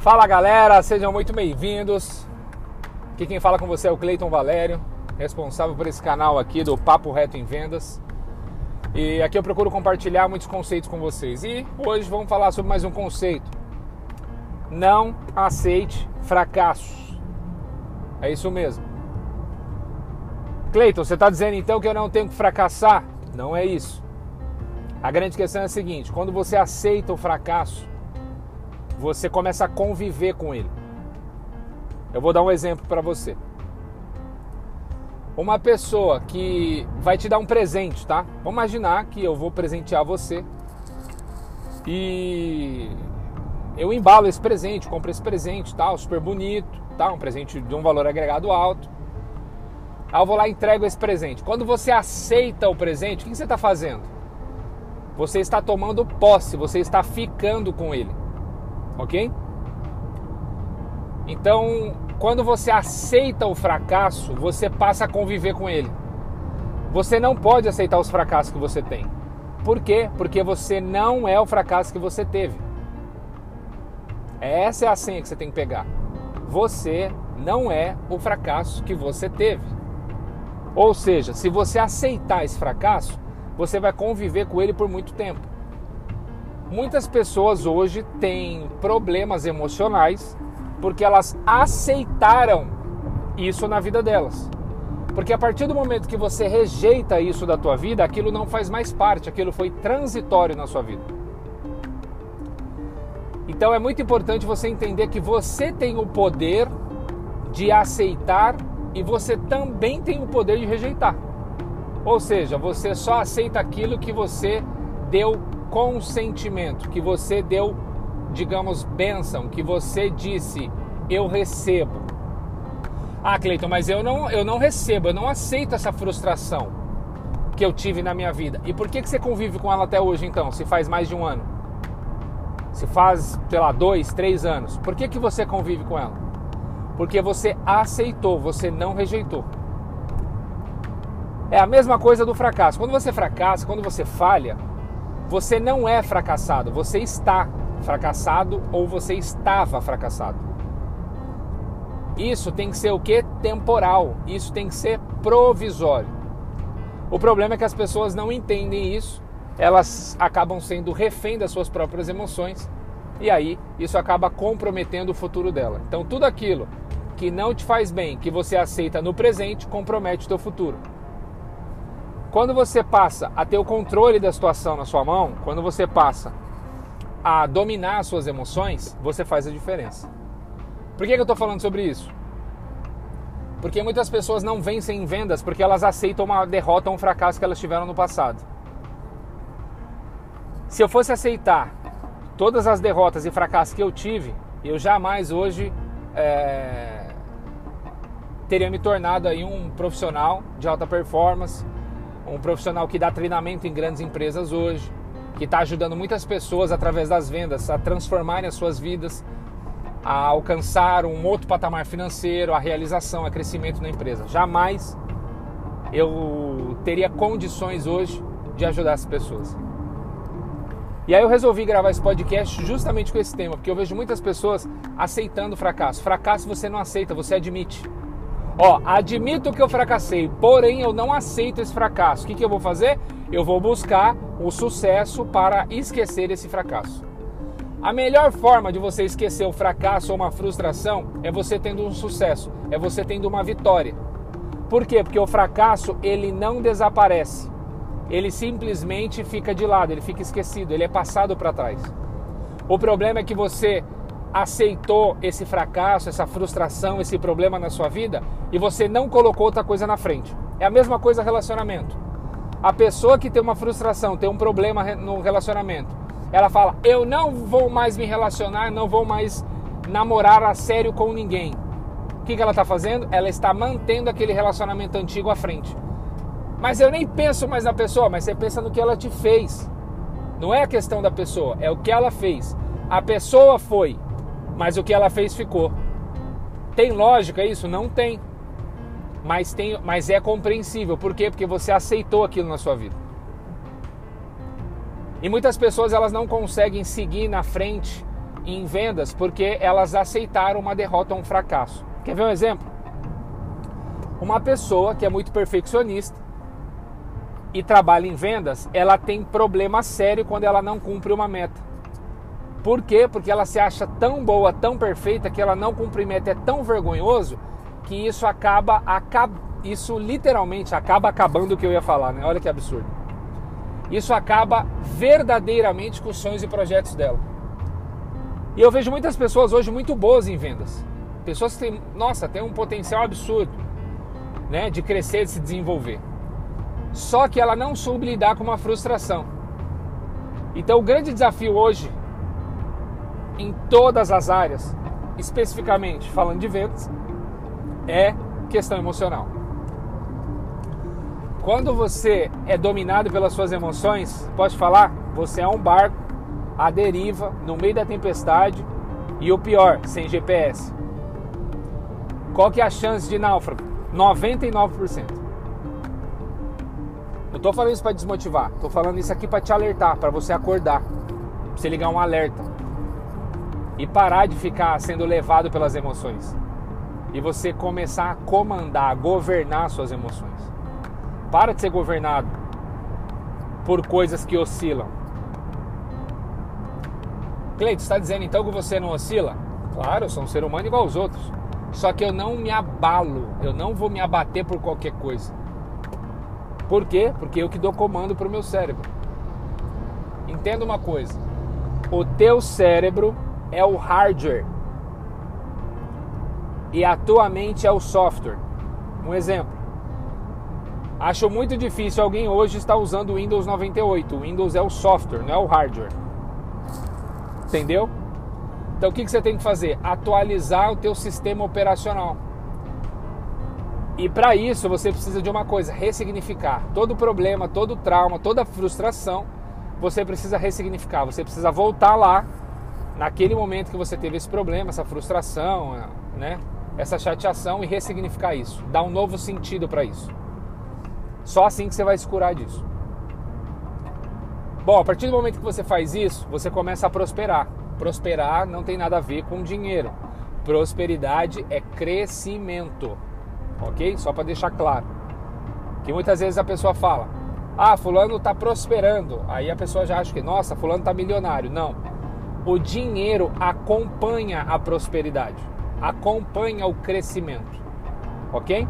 Fala galera, sejam muito bem-vindos. Aqui quem fala com você é o Cleiton Valério, responsável por esse canal aqui do Papo Reto em Vendas. E aqui eu procuro compartilhar muitos conceitos com vocês. E hoje vamos falar sobre mais um conceito. Não aceite fracassos. É isso mesmo. Cleiton, você está dizendo então que eu não tenho que fracassar? Não é isso. A grande questão é a seguinte: quando você aceita o fracasso, você começa a conviver com ele. Eu vou dar um exemplo para você. Uma pessoa que vai te dar um presente, tá? Vamos imaginar que eu vou presentear você e eu embalo esse presente, compro esse presente, tal, super bonito, tá? Um presente de um valor agregado alto. Aí eu vou lá e entrego esse presente. Quando você aceita o presente, o que você está fazendo? Você está tomando posse, você está ficando com ele ok? Então, quando você aceita o fracasso, você passa a conviver com ele. Você não pode aceitar os fracassos que você tem. Por quê? Porque você não é o fracasso que você teve. Essa é a senha que você tem que pegar. Você não é o fracasso que você teve. Ou seja, se você aceitar esse fracasso, você vai conviver com ele por muito tempo. Muitas pessoas hoje têm problemas emocionais porque elas aceitaram isso na vida delas. Porque a partir do momento que você rejeita isso da tua vida, aquilo não faz mais parte, aquilo foi transitório na sua vida. Então é muito importante você entender que você tem o poder de aceitar e você também tem o poder de rejeitar. Ou seja, você só aceita aquilo que você deu consentimento, que você deu, digamos, bênção, que você disse, eu recebo. Ah, Cleiton, mas eu não, eu não recebo, eu não aceito essa frustração que eu tive na minha vida. E por que, que você convive com ela até hoje, então, se faz mais de um ano? Se faz, sei lá, dois, três anos. Por que, que você convive com ela? Porque você aceitou, você não rejeitou. É a mesma coisa do fracasso. Quando você fracassa, quando você falha, você não é fracassado, você está fracassado ou você estava fracassado. Isso tem que ser o que? Temporal. Isso tem que ser provisório. O problema é que as pessoas não entendem isso, elas acabam sendo refém das suas próprias emoções e aí isso acaba comprometendo o futuro dela. Então tudo aquilo que não te faz bem, que você aceita no presente, compromete o teu futuro. Quando você passa a ter o controle da situação na sua mão, quando você passa a dominar as suas emoções, você faz a diferença. Por que, eu estou falando sobre isso? Porque muitas pessoas não vencem em vendas porque elas aceitam uma derrota ou um fracasso que elas tiveram no passado. Se eu fosse aceitar todas as derrotas e fracassos que eu tive, eu jamais hoje é, teria me tornado aí um profissional de alta performance, um profissional que dá treinamento em grandes empresas hoje, que está ajudando muitas pessoas através das vendas a transformarem as suas vidas, a alcançar um outro patamar financeiro, a realização, a crescimento na empresa. Jamais eu teria condições hoje de ajudar as pessoas. E aí eu resolvi gravar esse podcast justamente com esse tema, porque eu vejo muitas pessoas aceitando fracasso. Fracasso você não aceita, você admite. Ó, admito que eu fracassei, porém eu não aceito esse fracasso. O que, que eu vou fazer? Eu vou buscar o sucesso para esquecer esse fracasso. A melhor forma de você esquecer o fracasso ou uma frustração é você tendo um sucesso, é você tendo uma vitória. Por quê? Porque o fracasso ele não desaparece. Ele simplesmente fica de lado, ele fica esquecido, ele é passado para trás. O problema é que você aceitou esse fracasso, essa frustração, esse problema na sua vida e você não colocou outra coisa na frente. É a mesma coisa relacionamento. A pessoa que tem uma frustração, tem um problema no relacionamento, ela fala: Eu não vou mais me relacionar, não vou mais namorar a sério com ninguém. O que, ela está fazendo? Ela está mantendo aquele relacionamento antigo à frente. Mas eu nem penso mais na pessoa, mas você pensa no que ela te fez. Não é a questão da pessoa, é o que ela fez. A pessoa foi, mas o que ela fez ficou. Tem lógica isso? Não tem. Mas, tem, mas é compreensível. Por quê? Porque você aceitou aquilo na sua vida. E muitas pessoas elas não conseguem seguir na frente em vendas porque elas aceitaram uma derrota ou um fracasso. Quer ver um exemplo? Uma pessoa que é muito perfeccionista e trabalha em vendas, ela tem problema sério quando ela não cumpre uma meta. Por quê? Porque ela se acha tão boa, tão perfeita que ela não cumpre meta é tão vergonhoso que isso acaba, acaba isso literalmente acaba acabando o que eu ia falar, né? Olha que absurdo. Isso acaba verdadeiramente com os sonhos e projetos dela. E eu vejo muitas pessoas hoje muito boas em vendas. Pessoas que têm, nossa, tem um potencial absurdo, né, de crescer, de se desenvolver. Só que ela não soube lidar com uma frustração. Então, o grande desafio hoje, em todas as áreas, especificamente falando de vendas, é questão emocional. Quando você é dominado pelas suas emoções, pode falar, você é um barco à deriva, no meio da tempestade e o pior, sem GPS. Qual que é a chance de náufrago? 99%. Não estou falando isso para desmotivar, estou falando isso aqui para te alertar, para você acordar, pra você ligar um alerta e parar de ficar sendo levado pelas emoções e você começar a comandar, a governar suas emoções. Para de ser governado por coisas que oscilam. Cleito, está dizendo então que você não oscila? Claro, eu sou um ser humano igual aos outros. Só que eu não me abalo, eu não vou me abater por qualquer coisa. Por quê? Porque eu que dou comando para o meu cérebro. Entenda uma coisa: o teu cérebro é o hardware e a tua mente é o software. Um exemplo. Acho muito difícil alguém hoje estar usando o Windows 98. O Windows é o software, não é o hardware. Entendeu? Então o que, você tem que fazer? Atualizar o teu sistema operacional. E para isso você precisa de uma coisa, ressignificar. Todo problema, todo trauma, toda frustração, você precisa ressignificar. Você precisa voltar lá naquele momento que você teve esse problema, essa frustração, né? Essa chateação e ressignificar isso, dar um novo sentido para isso. Só assim que você vai se curar disso. Bom, a partir do momento que você faz isso, você começa a prosperar. Prosperar não tem nada a ver com dinheiro. Prosperidade é crescimento ok? Só para deixar claro. Que muitas vezes a pessoa fala: Ah, Fulano está prosperando. Aí a pessoa já acha que, nossa, Fulano está milionário. Não. O dinheiro acompanha a prosperidade, acompanha o crescimento, ok?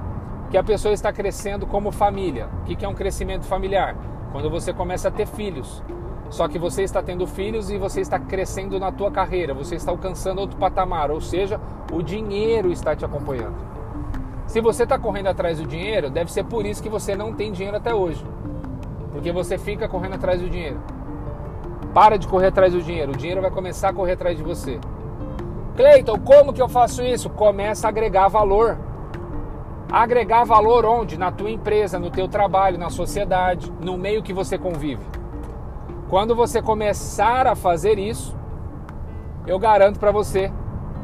Que a pessoa está crescendo como família. O que é um crescimento familiar? Quando você começa a ter filhos. Só que você está tendo filhos e você está crescendo na tua carreira, você está alcançando outro patamar, ou seja, o dinheiro está te acompanhando. Se você está correndo atrás do dinheiro, deve ser por isso que você não tem dinheiro até hoje. Porque você fica correndo atrás do dinheiro. Para de correr atrás do dinheiro. O dinheiro vai começar a correr atrás de você. Cleiton, como que eu faço isso? Começa a agregar valor. Agregar valor onde? Na tua empresa, no teu trabalho, na sociedade, no meio que você convive. Quando você começar a fazer isso, eu garanto para você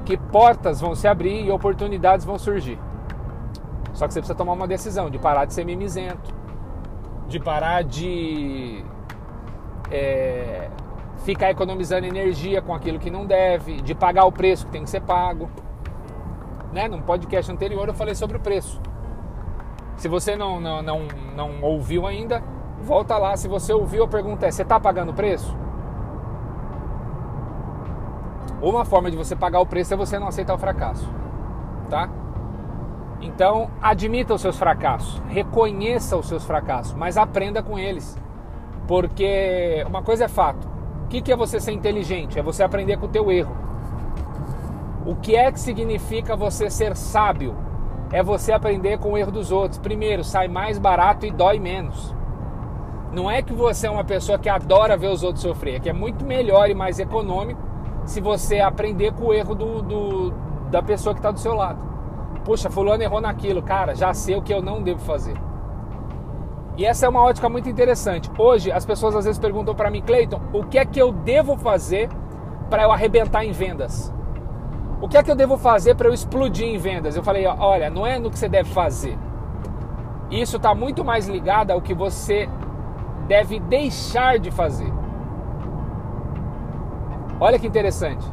que portas vão se abrir e oportunidades vão surgir. Só que você precisa tomar uma decisão de parar de ser mimizento, de parar de é, ficar economizando energia com aquilo que não deve, de pagar o preço que tem que ser pago. Né? Num podcast anterior eu falei sobre o preço. Se você não, não, não, não ouviu ainda, volta lá. Se você ouviu, a pergunta é: você está pagando o preço? Uma forma de você pagar o preço é você não aceitar o fracasso, tá? Então, admita os seus fracassos, reconheça os seus fracassos, mas aprenda com eles. Porque uma coisa é fato. O que é você ser inteligente? É você aprender com o teu erro. O que é que significa você ser sábio? É você aprender com o erro dos outros. Primeiro, sai mais barato e dói menos. Não é que você é uma pessoa que adora ver os outros sofrer, é que é muito melhor e mais econômico se você aprender com o erro do, do da pessoa que está do seu lado. Puxa, fulano errou naquilo, cara, já sei o que eu não devo fazer. E essa é uma ótica muito interessante. Hoje as pessoas às vezes perguntam para mim, Cleiton, o que é que eu devo fazer para eu arrebentar em vendas? O que é que eu devo fazer para eu explodir em vendas? Eu falei, olha, não é no que você deve fazer. Isso está muito mais ligado ao que você deve deixar de fazer. Olha que interessante.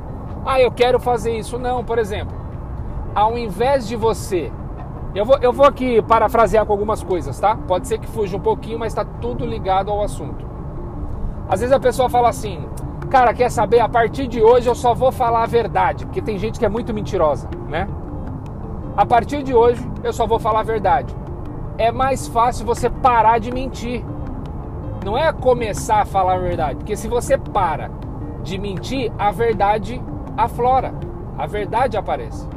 Ah, eu quero fazer isso. Não, por exemplo, ao invés de você. Eu vou, eu vou aqui parafrasear com algumas coisas, tá? Pode ser que fuja um pouquinho, mas está tudo ligado ao assunto. Às vezes a pessoa fala assim, cara, quer saber? A partir de hoje eu só vou falar a verdade, porque tem gente que é muito mentirosa, né? A partir de hoje eu só vou falar a verdade. É mais fácil você parar de mentir. Não é começar a falar a verdade, porque se você para de mentir, a verdade aflora, a verdade aparece.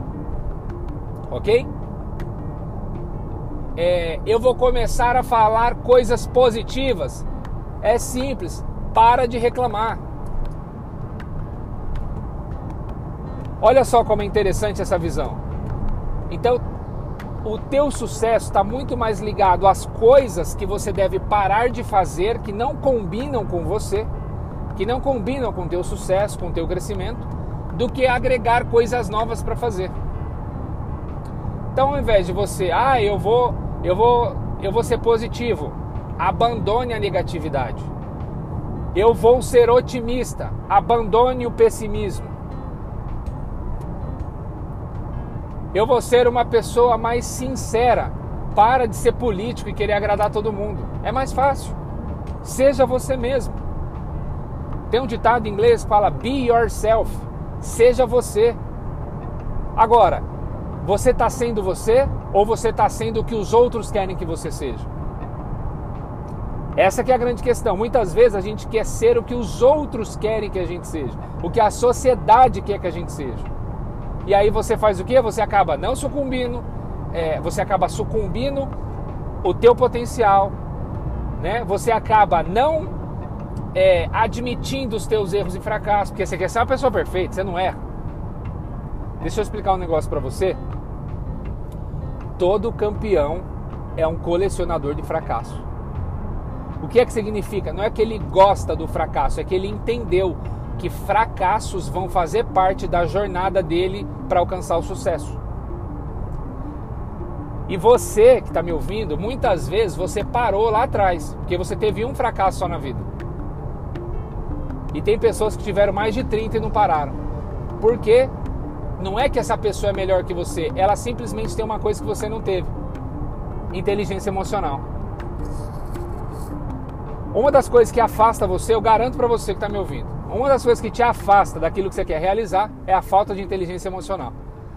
Ok? É, eu vou começar a falar coisas positivas. É simples, para de reclamar. Olha só como é interessante essa visão. Então, o teu sucesso está muito mais ligado às coisas que você deve parar de fazer que não combinam com você, que não combinam com o teu sucesso, com o teu crescimento, do que agregar coisas novas para fazer. Então, ao invés de você, ah, eu vou, eu vou, eu vou ser positivo, abandone a negatividade. Eu vou ser otimista, abandone o pessimismo. Eu vou ser uma pessoa mais sincera. Para de ser político e querer agradar todo mundo. É mais fácil. Seja você mesmo. Tem um ditado em inglês que fala be yourself. Seja você. Agora, você está sendo você ou você está sendo o que os outros querem que você seja? Essa que é a grande questão. Muitas vezes a gente quer ser o que os outros querem que a gente seja, o que a sociedade quer que a gente seja. E aí você faz o que? Você acaba não sucumbindo, é, você acaba sucumbindo o teu potencial, né? Você acaba não é, admitindo os teus erros e fracassos, porque você quer ser uma pessoa perfeita, você não erra. Deixa eu explicar um negócio para você. Todo campeão é um colecionador de fracasso. O que é que significa? Não é que ele gosta do fracasso, é que ele entendeu que fracassos vão fazer parte da jornada dele para alcançar o sucesso. E você que está me ouvindo, muitas vezes você parou lá atrás, porque você teve um fracasso só na vida. E tem pessoas que tiveram mais de 30 e não pararam. Porque não é que essa pessoa é melhor que você, ela simplesmente tem uma coisa que você não teve: inteligência emocional. Uma das coisas que afasta você, eu garanto para você que está me ouvindo, uma das coisas que te afasta daquilo que você quer realizar é a falta de inteligência emocional.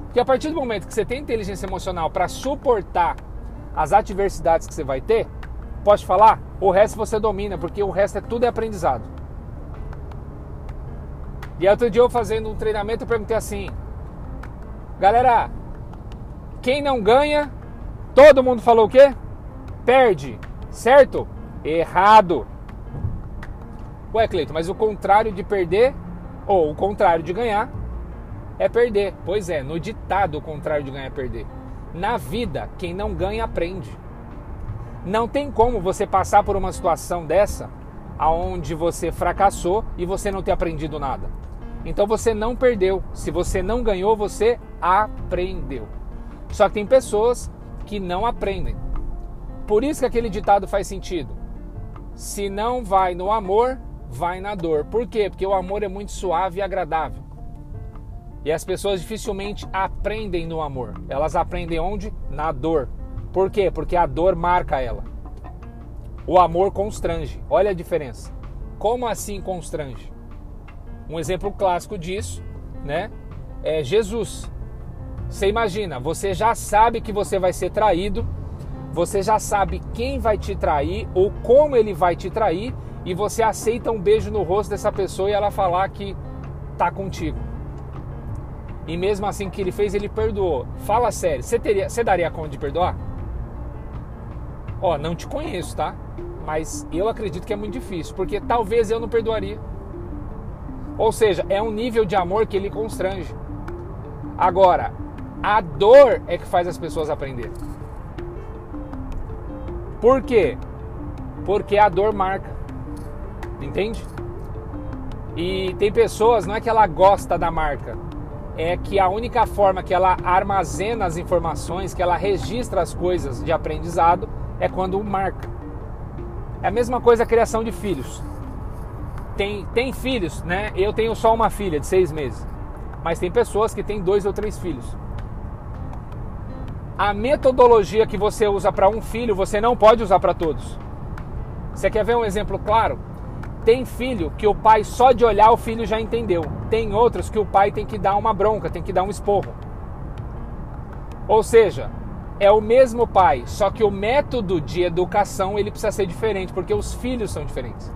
Porque a partir do momento que você tem inteligência emocional para suportar as adversidades que você vai ter, pode falar, o resto você domina, porque o resto é tudo é aprendizado. E outro dia eu fazendo um treinamento, eu perguntei assim: Galera, quem não ganha, todo mundo falou o quê? Perde, certo? Errado. Ué, Cleito, mas o contrário de perder, ou o contrário de ganhar, é perder. Pois é, no ditado o contrário de ganhar é perder. Na vida, quem não ganha aprende. Não tem como você passar por uma situação dessa, aonde você fracassou e você não ter aprendido nada. Então você não perdeu. Se você não ganhou, você aprendeu. Só que tem pessoas que não aprendem. Por isso que aquele ditado faz sentido. Se não vai no amor, vai na dor. Por quê? Porque o amor é muito suave e agradável. E as pessoas dificilmente aprendem no amor. Elas aprendem onde? Na dor. Por quê? Porque a dor marca ela. O amor constrange. Olha a diferença. Como assim constrange? Um exemplo clássico disso, né? É Jesus. Você imagina, você já sabe que você vai ser traído, você já sabe quem vai te trair ou como ele vai te trair e você aceita um beijo no rosto dessa pessoa e ela falar que tá contigo. E mesmo assim que ele fez, ele perdoou. Fala sério, você teria, você daria conta de perdoar? Ó, não te conheço, tá? Mas eu acredito que é muito difícil, porque talvez eu não perdoaria. Ou seja, é um nível de amor que ele constrange. Agora, a dor é que faz as pessoas aprender. Por quê? Porque a dor marca. Entende? E tem pessoas, não é que ela gosta da marca, é que a única forma que ela armazena as informações, que ela registra as coisas de aprendizado, é quando marca. É a mesma coisa a criação de filhos. Tem, tem filhos, né? Eu tenho só uma filha de seis meses. Mas tem pessoas que têm dois ou três filhos. A metodologia que você usa para um filho, você não pode usar para todos. Você quer ver um exemplo claro? Tem filho que o pai só de olhar o filho já entendeu. Tem outros que o pai tem que dar uma bronca, tem que dar um esporro. Ou seja, é o mesmo pai, só que o método de educação ele precisa ser diferente, porque os filhos são diferentes.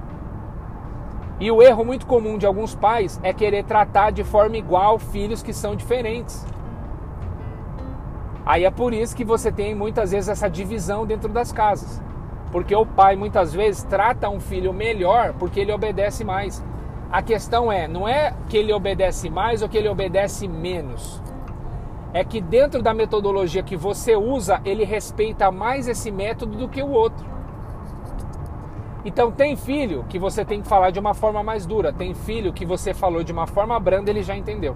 E o erro muito comum de alguns pais é querer tratar de forma igual filhos que são diferentes. Aí é por isso que você tem muitas vezes essa divisão dentro das casas. Porque o pai muitas vezes trata um filho melhor porque ele obedece mais. A questão é, não é que ele obedece mais ou que ele obedece menos. É que dentro da metodologia que você usa, ele respeita mais esse método do que o outro. Então tem filho que você tem que falar de uma forma mais dura, tem filho que você falou de uma forma branda, ele já entendeu.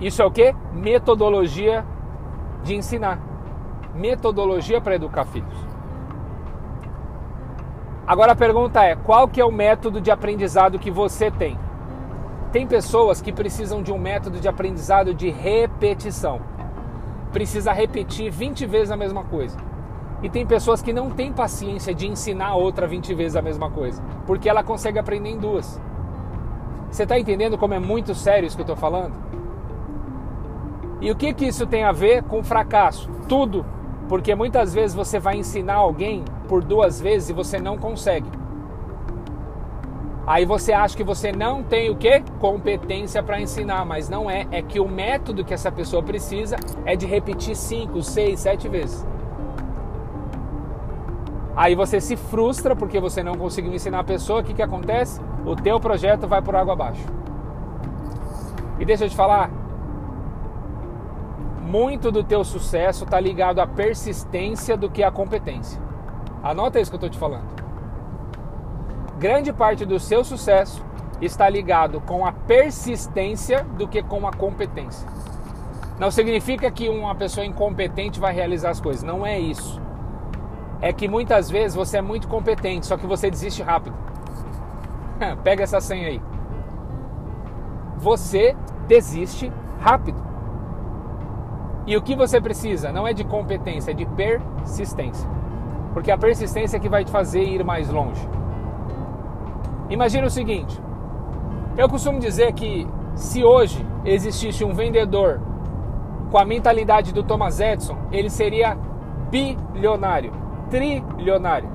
Isso é o que? Metodologia de ensinar metodologia para educar filhos. Agora a pergunta é: qual que é o método de aprendizado que você tem? Tem pessoas que precisam de um método de aprendizado de repetição. Precisa repetir 20 vezes a mesma coisa. E tem pessoas que não têm paciência de ensinar outra 20 vezes a mesma coisa, porque ela consegue aprender em duas. Você está entendendo como é muito sério isso que eu estou falando? E o que, que isso tem a ver com fracasso? Tudo porque muitas vezes você vai ensinar alguém por duas vezes e você não consegue. Aí você acha que você não tem o que? Competência para ensinar, mas não é. É que o método que essa pessoa precisa é de repetir cinco, seis, sete vezes. Aí você se frustra porque você não conseguiu ensinar a pessoa. O que, que acontece? O teu projeto vai por água abaixo. E deixa eu te falar, muito do teu sucesso está ligado à persistência do que à competência. Anota isso que eu estou te falando. Grande parte do seu sucesso está ligado com a persistência do que com a competência. Não significa que uma pessoa incompetente vai realizar as coisas. Não é isso. É que muitas vezes você é muito competente, só que você desiste rápido. Pega essa senha aí. Você desiste rápido. E o que você precisa não é de competência, é de persistência. Porque a persistência é que vai te fazer ir mais longe. Imagina o seguinte: eu costumo dizer que se hoje existisse um vendedor com a mentalidade do Thomas Edison, ele seria bilionário, trilionário.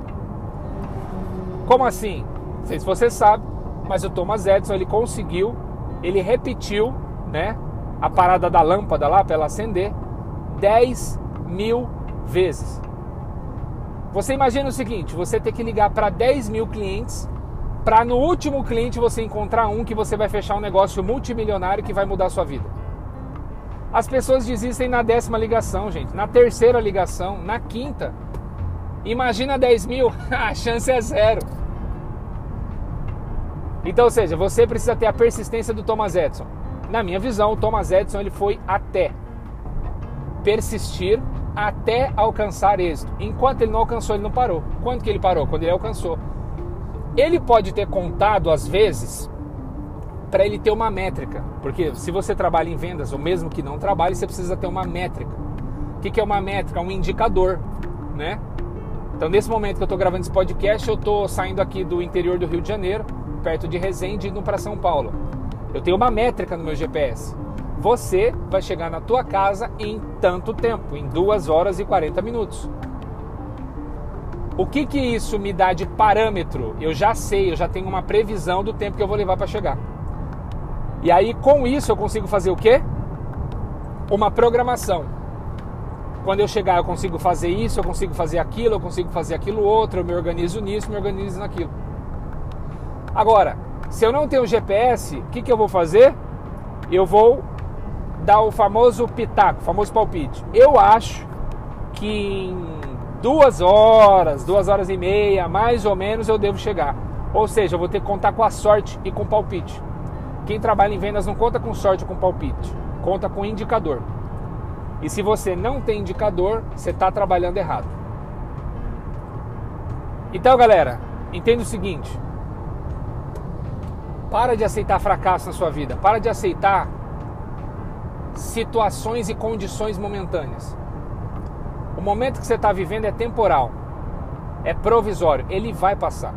Como assim? Não sei se você sabe, mas o Thomas Edison ele conseguiu, ele repetiu, né, a parada da lâmpada lá para ela acender 10 mil vezes. Você imagina o seguinte: você tem que ligar para 10 mil clientes para no último cliente você encontrar um que você vai fechar um negócio multimilionário que vai mudar a sua vida. As pessoas desistem na décima ligação, gente, na terceira ligação, na quinta. Imagina 10 mil, a chance é zero. Então, ou seja, você precisa ter a persistência do Thomas Edison. Na minha visão, o Thomas Edison ele foi até persistir até alcançar êxito. Enquanto ele não alcançou, ele não parou. Quando que ele parou? Quando ele alcançou. Ele pode ter contado às vezes para ele ter uma métrica, porque se você trabalha em vendas, ou mesmo que não trabalhe, você precisa ter uma métrica. O que, que é uma métrica? Um indicador, né? Então, nesse momento que eu estou gravando esse podcast, eu estou saindo aqui do interior do Rio de Janeiro, perto de Resende, indo para São Paulo. Eu tenho uma métrica no meu GPS. Você vai chegar na tua casa em tanto tempo, em 2 horas e 40 minutos. O que que isso me dá de parâmetro? Eu já sei, eu já tenho uma previsão do tempo que eu vou levar para chegar. E aí com isso eu consigo fazer o quê? Uma programação. Quando eu chegar eu consigo fazer isso, eu consigo fazer aquilo, eu consigo fazer aquilo outro, eu me organizo nisso, me organizo naquilo. Agora, se eu não tenho GPS, o que, que eu vou fazer? Eu vou dar o famoso pitaco, o famoso palpite. Eu acho que em duas horas, duas horas e meia, mais ou menos, eu devo chegar. Ou seja, eu vou ter que contar com a sorte e com o palpite. Quem trabalha em vendas não conta com sorte ou com palpite, conta com indicador. E se você não tem indicador, você está trabalhando errado. Então, galera, entenda o seguinte: Para de aceitar fracasso na sua vida. Para de aceitar situações e condições momentâneas. O momento que você está vivendo é temporal, é provisório, ele vai passar.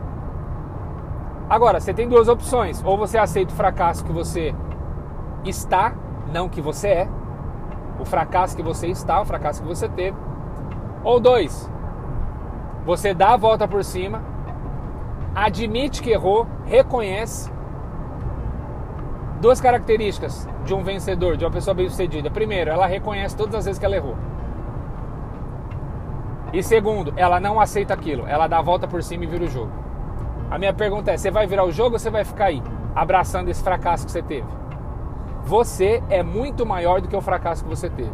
Agora, você tem duas opções: ou você aceita o fracasso que você está, não que você é, o fracasso que você está, o fracasso que você teve, ou dois, você dá a volta por cima, admite que errou, reconhece. Duas características de um vencedor, de uma pessoa bem-sucedida. Primeiro, ela reconhece todas as vezes que ela errou. E segundo, ela não aceita aquilo, ela dá a volta por cima e vira o jogo. A minha pergunta é: você vai virar o jogo ou você vai ficar aí, abraçando esse fracasso que você teve? Você é muito maior do que o fracasso que você teve.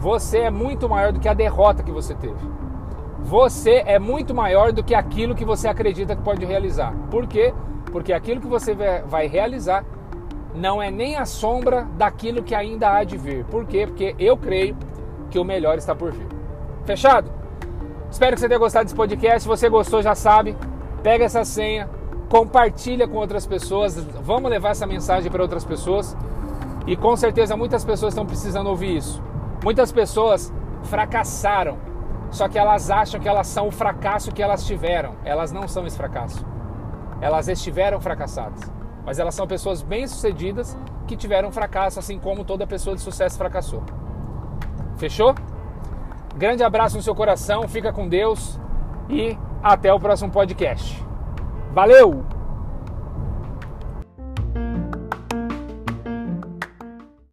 Você é muito maior do que a derrota que você teve. Você é muito maior do que aquilo que você acredita que pode realizar. Por quê? Porque aquilo que você vai realizar não é nem a sombra daquilo que ainda há de vir. Por quê? Porque eu creio que o melhor está por vir. Fechado? Espero que você tenha gostado desse podcast. Se você gostou, já sabe, pega essa senha, compartilha com outras pessoas. Vamos levar essa mensagem para outras pessoas. E com certeza muitas pessoas estão precisando ouvir isso. Muitas pessoas fracassaram, só que elas acham que elas são o fracasso que elas tiveram. Elas não são esse fracasso. Elas estiveram fracassadas. Mas elas são pessoas bem-sucedidas que tiveram fracasso, assim como toda pessoa de sucesso fracassou. Fechou? Grande abraço no seu coração, fica com Deus e até o próximo podcast. Valeu!